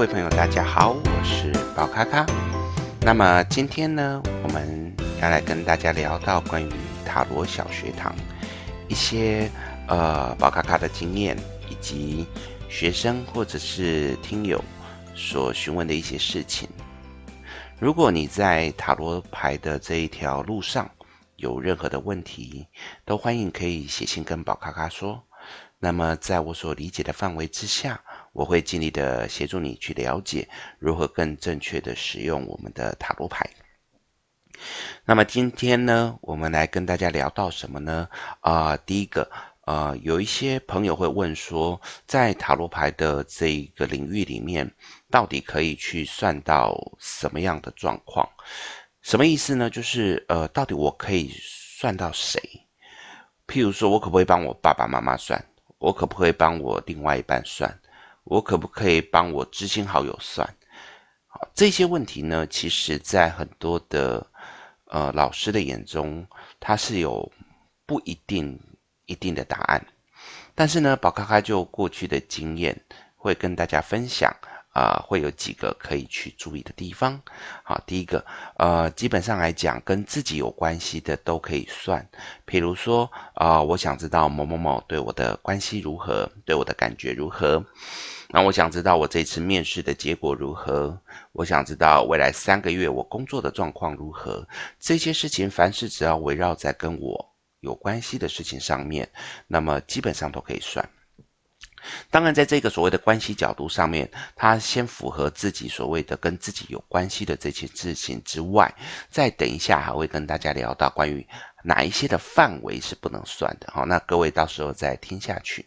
各位朋友，大家好，我是宝咖咖。那么今天呢，我们要来跟大家聊到关于塔罗小学堂一些呃宝咖咖的经验，以及学生或者是听友所询问的一些事情。如果你在塔罗牌的这一条路上有任何的问题，都欢迎可以写信跟宝咖咖说。那么在我所理解的范围之下。我会尽力的协助你去了解如何更正确的使用我们的塔罗牌。那么今天呢，我们来跟大家聊到什么呢？啊、第一个，呃，有一些朋友会问说，在塔罗牌的这一个领域里面，到底可以去算到什么样的状况？什么意思呢？就是呃，到底我可以算到谁？譬如说，我可不可以帮我爸爸妈妈算？我可不可以帮我另外一半算？我可不可以帮我知心好友算？好，这些问题呢，其实在很多的呃老师的眼中，它是有不一定一定的答案。但是呢，宝咖咖就过去的经验，会跟大家分享。啊、会有几个可以去注意的地方。好，第一个，呃，基本上来讲，跟自己有关系的都可以算。比如说，啊、我想知道某某某对我的关系如何，对我的感觉如何。那我想知道我这次面试的结果如何。我想知道未来三个月我工作的状况如何。这些事情，凡是只要围绕在跟我有关系的事情上面，那么基本上都可以算。当然，在这个所谓的关系角度上面，他先符合自己所谓的跟自己有关系的这些事情之外，再等一下还会跟大家聊到关于哪一些的范围是不能算的。好，那各位到时候再听下去。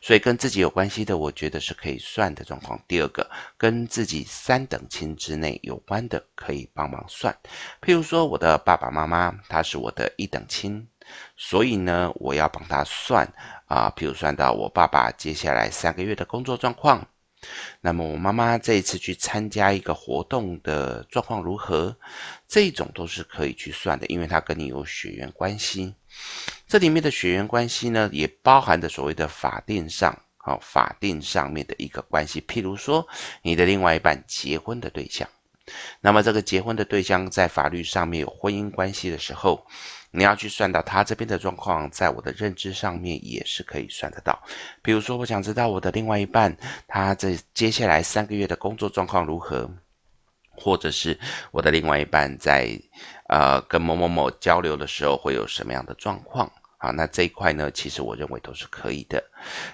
所以跟自己有关系的，我觉得是可以算的状况。第二个，跟自己三等亲之内有关的，可以帮忙算。譬如说，我的爸爸妈妈，他是我的一等亲。所以呢，我要帮他算啊，譬如算到我爸爸接下来三个月的工作状况，那么我妈妈这一次去参加一个活动的状况如何，这种都是可以去算的，因为它跟你有血缘关系。这里面的血缘关系呢，也包含着所谓的法定上，好、法定上面的一个关系，譬如说你的另外一半结婚的对象，那么这个结婚的对象在法律上面有婚姻关系的时候。你要去算到他这边的状况，在我的认知上面也是可以算得到。比如说，我想知道我的另外一半，他在接下来三个月的工作状况如何，或者是我的另外一半在呃跟某某某交流的时候会有什么样的状况。好，那这一块呢，其实我认为都是可以的。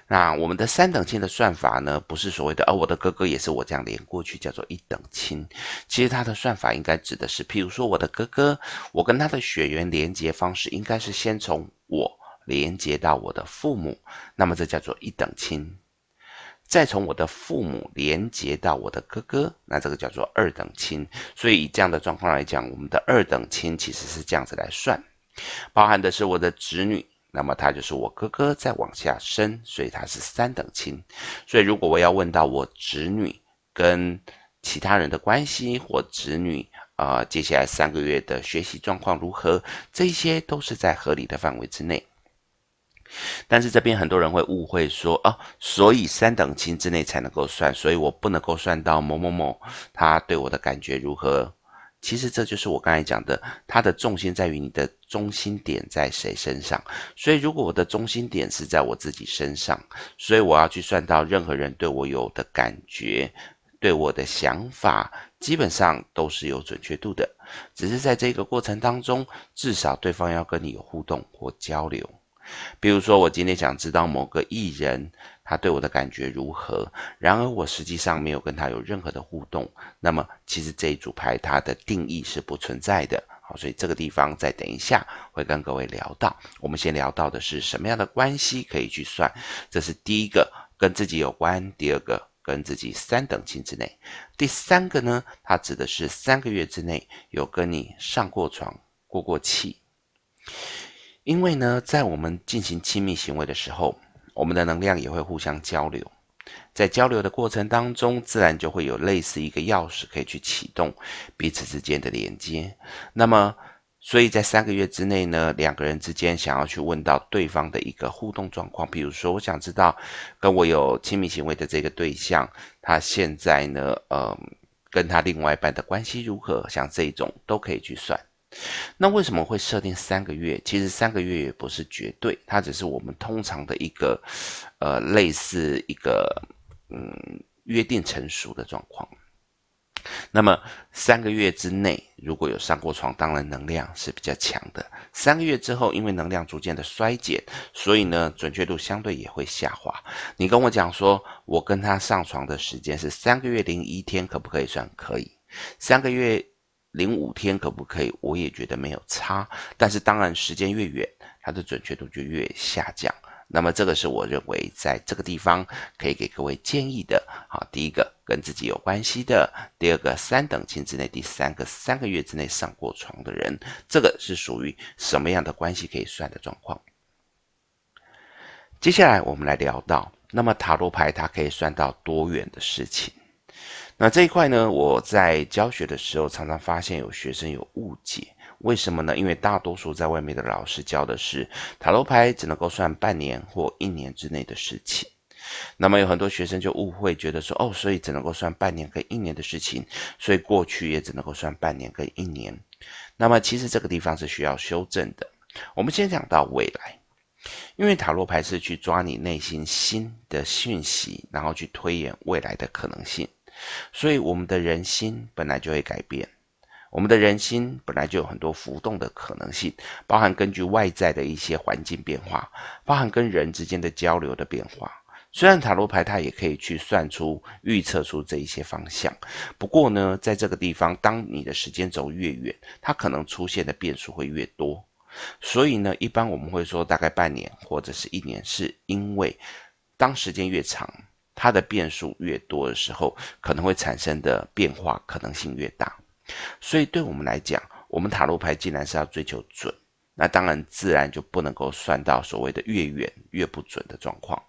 那我们的三等亲的算法呢，不是所谓的，哦，我的哥哥也是我这样连过去，叫做一等亲。其实他的算法应该指的是，譬如说我的哥哥，我跟他的血缘连接方式应该是先从我连接到我的父母，那么这叫做一等亲。再从我的父母连接到我的哥哥，那这个叫做二等亲。所以以这样的状况来讲，我们的二等亲其实是这样子来算。包含的是我的侄女，那么他就是我哥哥再往下生，所以他是三等亲。所以如果我要问到我侄女跟其他人的关系，或侄女啊、接下来三个月的学习状况如何，这些都是在合理的范围之内。但是这边很多人会误会说，哦，所以三等亲之内才能够算，所以我不能够算到某某某他对我的感觉如何。其实这就是我刚才讲的，它的重心在于你的中心点在谁身上。所以如果我的中心点是在我自己身上，所以我要去算到任何人对我有的感觉，对我的想法，基本上都是有准确度的。只是在这个过程当中，至少对方要跟你有互动或交流。比如说，我今天想知道某个艺人他对我的感觉如何，然而我实际上没有跟他有任何的互动，那么其实这一组牌它的定义是不存在的。好，所以这个地方再等一下会跟各位聊到。我们先聊到的是什么样的关系可以去算，这是第一个跟自己有关，第二个跟自己三等亲之内，第三个呢，它指的是三个月之内有跟你上过床、过过气。因为呢，在我们进行亲密行为的时候，我们的能量也会互相交流，在交流的过程当中，自然就会有类似一个钥匙可以去启动彼此之间的连接。那么，所以在三个月之内呢，两个人之间想要去问到对方的一个互动状况，比如说，我想知道跟我有亲密行为的这个对象，他现在呢，呃，跟他另外一半的关系如何，像这种都可以去算。那为什么会设定三个月？其实三个月也不是绝对，它只是我们通常的一个，呃，类似一个，嗯，约定成熟的状况。那么三个月之内如果有上过床，当然能量是比较强的。三个月之后，因为能量逐渐的衰减，所以呢，准确度相对也会下滑。你跟我讲说，我跟他上床的时间是三个月零一天，可不可以算？可以。三个月。零五天可不可以？我也觉得没有差，但是当然时间越远，它的准确度就越下降。那么这个是我认为在这个地方可以给各位建议的。好，第一个跟自己有关系的，第二个三等亲之内，第三个三个月之内上过床的人，这个是属于什么样的关系可以算的状况？接下来我们来聊到，那么塔罗牌它可以算到多远的事情？那这一块呢，我在教学的时候常常发现有学生有误解，为什么呢？因为大多数在外面的老师教的是塔罗牌只能够算半年或一年之内的事情，那么有很多学生就误会，觉得说哦，所以只能够算半年跟一年的事情，所以过去也只能够算半年跟一年。那么其实这个地方是需要修正的。我们先讲到未来，因为塔罗牌是去抓你内心新的讯息，然后去推演未来的可能性。所以，我们的人心本来就会改变，我们的人心本来就有很多浮动的可能性，包含根据外在的一些环境变化，包含跟人之间的交流的变化。虽然塔罗牌它也可以去算出、预测出这一些方向，不过呢，在这个地方，当你的时间轴越远，它可能出现的变数会越多。所以呢，一般我们会说大概半年或者是一年，是因为当时间越长。它的变数越多的时候，可能会产生的变化可能性越大。所以对我们来讲，我们塔罗牌既然是要追求准，那当然自然就不能够算到所谓的越远越不准的状况。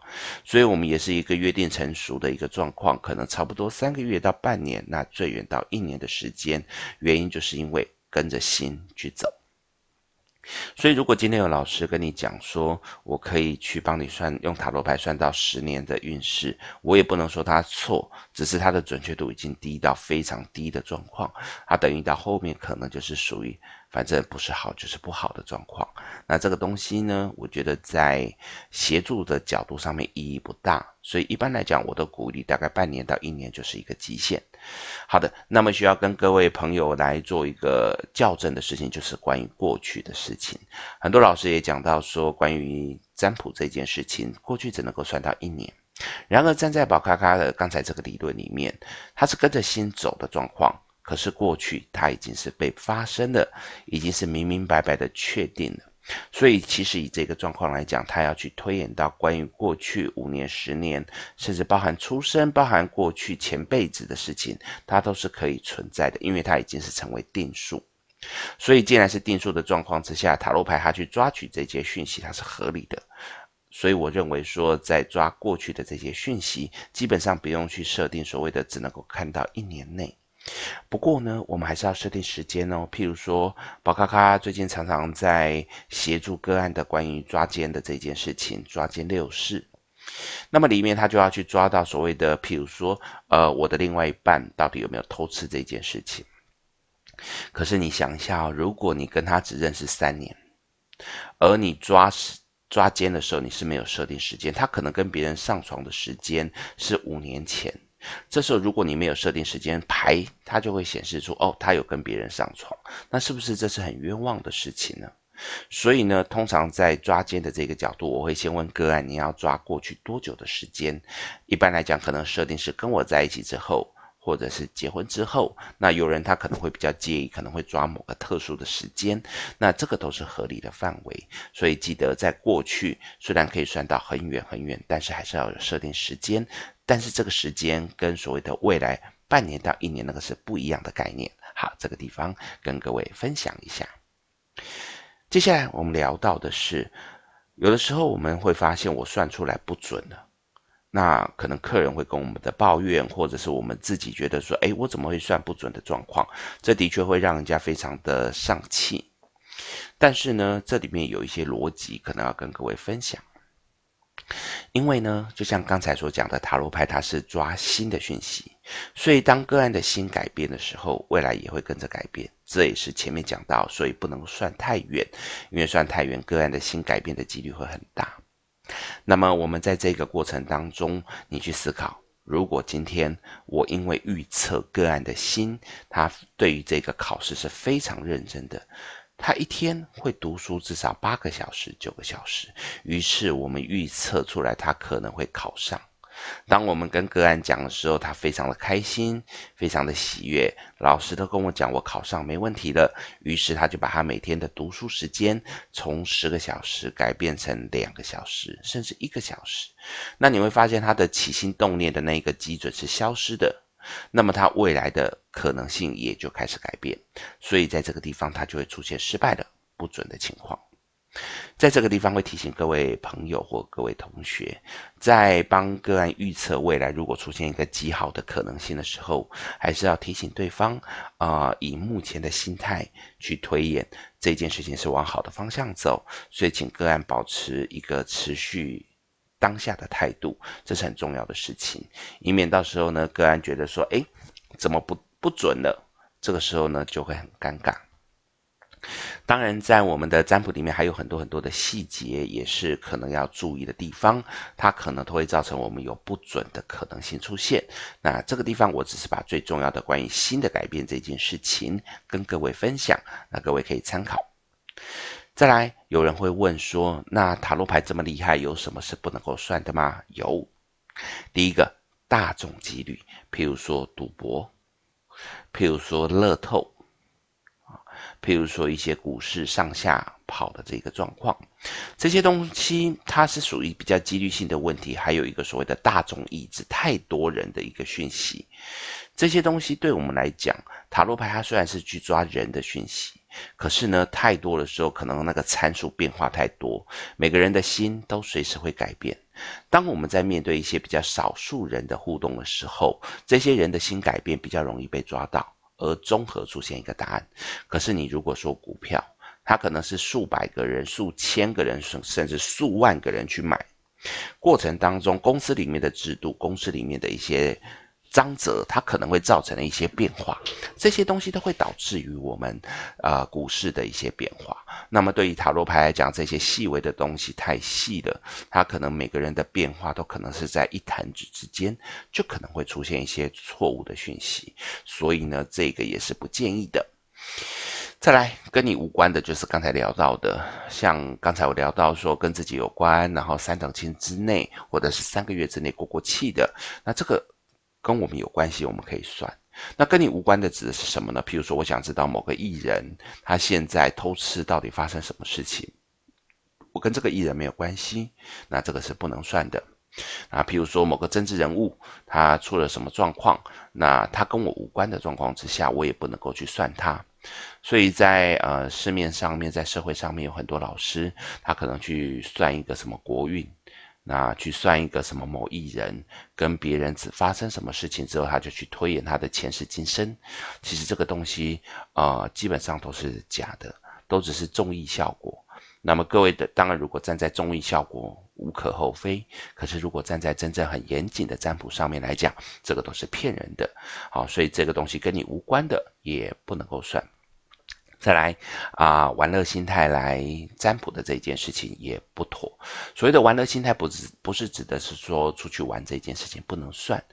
所以我们也是一个约定成熟的一个状况，可能差不多三个月到半年，那最远到一年的时间。原因就是因为跟着心去走。所以，如果今天有老师跟你讲说，我可以去帮你算，用塔罗牌算到十年的运势，我也不能说他错，只是他的准确度已经低到非常低的状况，他等于到后面可能就是属于。反正不是好就是不好的状况，那这个东西呢，我觉得在协助的角度上面意义不大，所以一般来讲，我都鼓励大概半年到一年就是一个极限。好的，那么需要跟各位朋友来做一个校正的事情，就是关于过去的事情。很多老师也讲到说，关于占卜这件事情，过去只能够算到一年。然而站在宝咖咖的刚才这个理论里面，它是跟着心走的状况。可是过去它已经是被发生的，已经是明明白白的确定了。所以其实以这个状况来讲，他要去推演到关于过去五年、十年，甚至包含出生、包含过去前辈子的事情，它都是可以存在的，因为它已经是成为定数。所以既然是定数的状况之下，塔罗牌它去抓取这些讯息，它是合理的。所以我认为说，在抓过去的这些讯息，基本上不用去设定所谓的只能够看到一年内。不过呢，我们还是要设定时间哦。譬如说，宝咖咖最近常常在协助个案的关于抓奸的这件事情，抓奸六式。那么里面他就要去抓到所谓的，譬如说，呃，我的另外一半到底有没有偷吃这件事情。可是你想一下哦，如果你跟他只认识三年，而你抓抓奸的时候你是没有设定时间，他可能跟别人上床的时间是五年前。这时候，如果你没有设定时间牌，它就会显示出哦，他有跟别人上床，那是不是这是很冤枉的事情呢？所以呢，通常在抓奸的这个角度，我会先问个案，你要抓过去多久的时间？一般来讲，可能设定是跟我在一起之后。或者是结婚之后，那有人他可能会比较介意，可能会抓某个特殊的时间，那这个都是合理的范围。所以记得在过去虽然可以算到很远很远，但是还是要有设定时间。但是这个时间跟所谓的未来半年到一年那个是不一样的概念。好，这个地方跟各位分享一下。接下来我们聊到的是，有的时候我们会发现我算出来不准了。那可能客人会跟我们的抱怨，或者是我们自己觉得说，诶，我怎么会算不准的状况？这的确会让人家非常的丧气。但是呢，这里面有一些逻辑可能要跟各位分享。因为呢，就像刚才所讲的，塔罗牌它是抓心的讯息，所以当个案的心改变的时候，未来也会跟着改变。这也是前面讲到，所以不能算太远，因为算太远，个案的心改变的几率会很大。那么我们在这个过程当中，你去思考，如果今天我因为预测个案的心，他对于这个考试是非常认真的。他一天会读书至少八个小时、九个小时，于是我们预测出来他可能会考上。当我们跟个案讲的时候，他非常的开心，非常的喜悦。老师都跟我讲，我考上没问题了。于是他就把他每天的读书时间从十个小时改变成两个小时，甚至一个小时。那你会发现他的起心动念的那个基准是消失的。那么他未来的可能性也就开始改变，所以在这个地方他就会出现失败的不准的情况。在这个地方会提醒各位朋友或各位同学，在帮个案预测未来如果出现一个极好的可能性的时候，还是要提醒对方，啊、以目前的心态去推演这件事情是往好的方向走，所以请个案保持一个持续。当下的态度，这是很重要的事情，以免到时候呢，个案觉得说，诶，怎么不不准了？这个时候呢，就会很尴尬。当然，在我们的占卜里面，还有很多很多的细节，也是可能要注意的地方，它可能都会造成我们有不准的可能性出现。那这个地方，我只是把最重要的关于新的改变这件事情跟各位分享，那各位可以参考。再来，有人会问说，那塔罗牌这么厉害，有什么是不能够算的吗？有，第一个大众几率，譬如说赌博，譬如说乐透，啊，譬如说一些股市上下跑的这个状况，这些东西它是属于比较几率性的问题。还有一个所谓的大众意志，太多人的一个讯息，这些东西对我们来讲，塔罗牌它虽然是去抓人的讯息。可是呢，太多的时候，可能那个参数变化太多，每个人的心都随时会改变。当我们在面对一些比较少数人的互动的时候，这些人的心改变比较容易被抓到，而综合出现一个答案。可是你如果说股票，它可能是数百个人、数千个人，甚至数万个人去买，过程当中公司里面的制度、公司里面的一些。章则它可能会造成的一些变化，这些东西都会导致于我们呃股市的一些变化。那么对于塔罗牌来讲，这些细微的东西太细了，它可能每个人的变化都可能是在一弹指之间，就可能会出现一些错误的讯息。所以呢，这个也是不建议的。再来跟你无关的，就是刚才聊到的，像刚才我聊到说跟自己有关，然后三等亲之内或者是三个月之内过过气的，那这个。跟我们有关系，我们可以算。那跟你无关的指的是什么呢？譬如说，我想知道某个艺人他现在偷吃到底发生什么事情，我跟这个艺人没有关系，那这个是不能算的。啊，譬如说某个政治人物他出了什么状况，那他跟我无关的状况之下，我也不能够去算他。所以在呃市面上面，在社会上面有很多老师，他可能去算一个什么国运。那去算一个什么某艺人跟别人只发生什么事情之后，他就去推演他的前世今生。其实这个东西、呃，基本上都是假的，都只是综艺效果。那么各位的，当然如果站在综艺效果无可厚非，可是如果站在真正很严谨的占卜上面来讲，这个都是骗人的。好，所以这个东西跟你无关的也不能够算。再来啊，玩乐心态来占卜的这件事情也不妥。所谓的玩乐心态，不是不是指的是说出去玩这件事情不能算，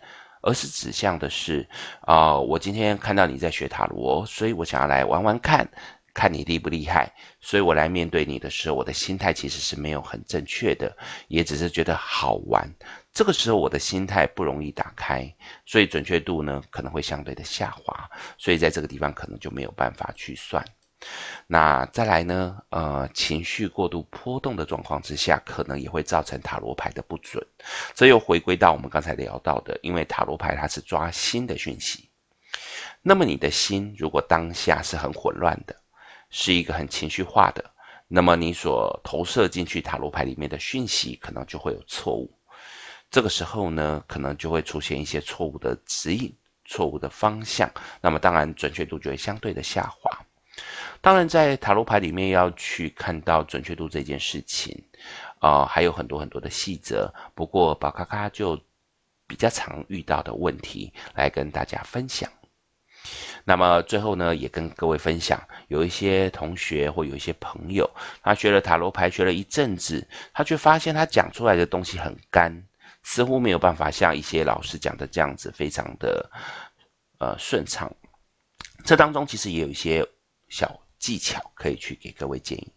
而是指向的是啊，我今天看到你在学塔罗，所以我想要来玩玩看，看你厉不厉害。所以我来面对你的时候，我的心态其实是没有很正确的，也只是觉得好玩。这个时候我的心态不容易打开，所以准确度呢可能会相对的下滑。所以在这个地方可能就没有办法去算。那再来呢？呃，情绪过度波动的状况之下，可能也会造成塔罗牌的不准。这又回归到我们刚才聊到的，因为塔罗牌它是抓心的讯息。那么你的心如果当下是很混乱的，是一个很情绪化的，那么你所投射进去塔罗牌里面的讯息，可能就会有错误。这个时候呢，可能就会出现一些错误的指引、错误的方向。那么当然准确度就会相对的下滑。当然，在塔罗牌里面要去看到准确度这件事情，啊、呃，还有很多很多的细则。不过，宝咖咖就比较常遇到的问题来跟大家分享。那么最后呢，也跟各位分享，有一些同学或有一些朋友，他学了塔罗牌学了一阵子，他却发现他讲出来的东西很干，似乎没有办法像一些老师讲的这样子非常的呃顺畅。这当中其实也有一些小技巧可以去给各位建议。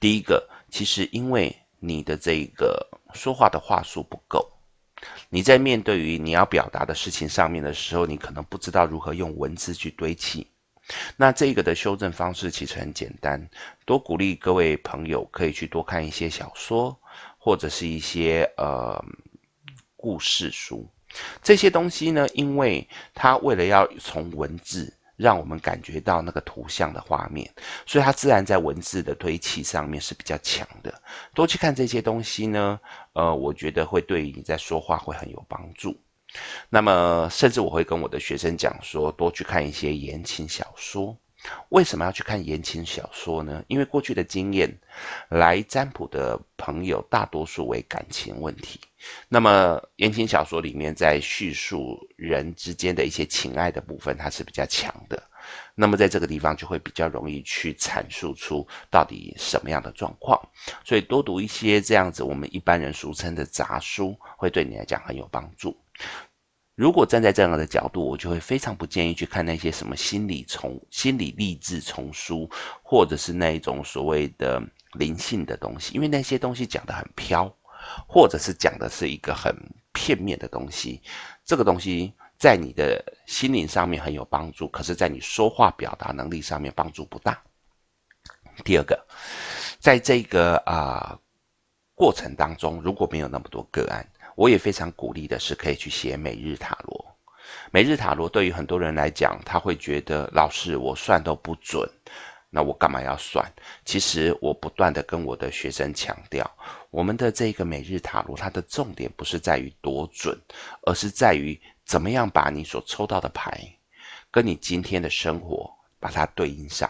第一个，其实因为你的这个说话的话术不够。你在面对于你要表达的事情上面的时候，你可能不知道如何用文字去堆砌。那这个的修正方式其实很简单，多鼓励各位朋友可以去多看一些小说，或者是一些呃故事书。这些东西呢，因为它为了要从文字。让我们感觉到那个图像的画面，所以它自然在文字的堆砌上面是比较强的。多去看这些东西呢，呃，我觉得会对你在说话会很有帮助。那么，甚至我会跟我的学生讲说，多去看一些言情小说。为什么要去看言情小说呢？因为过去的经验，来占卜的朋友大多数为感情问题。那么言情小说里面在叙述人之间的一些情爱的部分，它是比较强的。那么在这个地方就会比较容易去阐述出到底什么样的状况。所以多读一些这样子我们一般人俗称的杂书，会对你来讲很有帮助。如果站在这样的角度，我就会非常不建议去看那些什么心理丛、心理励志丛书，或者是那一种所谓的灵性的东西，因为那些东西讲得很飘，或者是讲的是一个很片面的东西。这个东西在你的心灵上面很有帮助，可是在你说话表达能力上面帮助不大。第二个，在这个啊、过程当中，如果没有那么多个案。我也非常鼓励的是，可以去写每日塔罗。每日塔罗对于很多人来讲，他会觉得老师我算都不准，那我干嘛要算？其实我不断的跟我的学生强调，我们的这个每日塔罗，它的重点不是在于多准，而是在于怎么样把你所抽到的牌，跟你今天的生活把它对应上。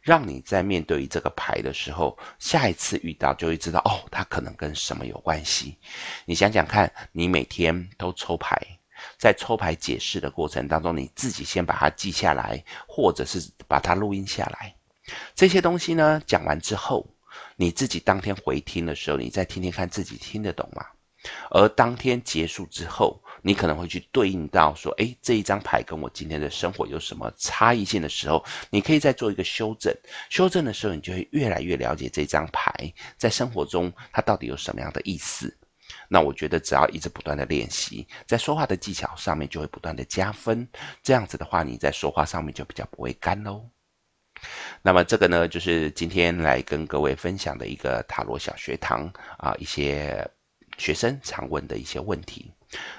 让你在面对这个牌的时候，下一次遇到就会知道哦，它可能跟什么有关系。你想想看，你每天都抽牌，在抽牌解释的过程当中，你自己先把它记下来，或者是把它录音下来。这些东西呢，讲完之后，你自己当天回听的时候，你再听听看自己听得懂吗？而当天结束之后，你可能会去对应到说，诶，这一张牌跟我今天的生活有什么差异性的时候，你可以再做一个修正。修正的时候，你就会越来越了解这张牌在生活中它到底有什么样的意思。那我觉得只要一直不断的练习，在说话的技巧上面就会不断的加分。这样子的话，你在说话上面就比较不会干喽。那么这个呢，就是今天来跟各位分享的一个塔罗小学堂啊，一些学生常问的一些问题。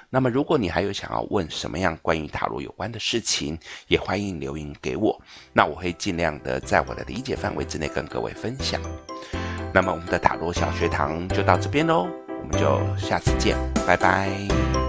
那么，如果你还有想要问什么样关于塔罗有关的事情，也欢迎留言给我。那我会尽量的在我的理解范围之内跟各位分享。那么，我们的塔罗小学堂就到这边喽，我们就下次见，拜拜。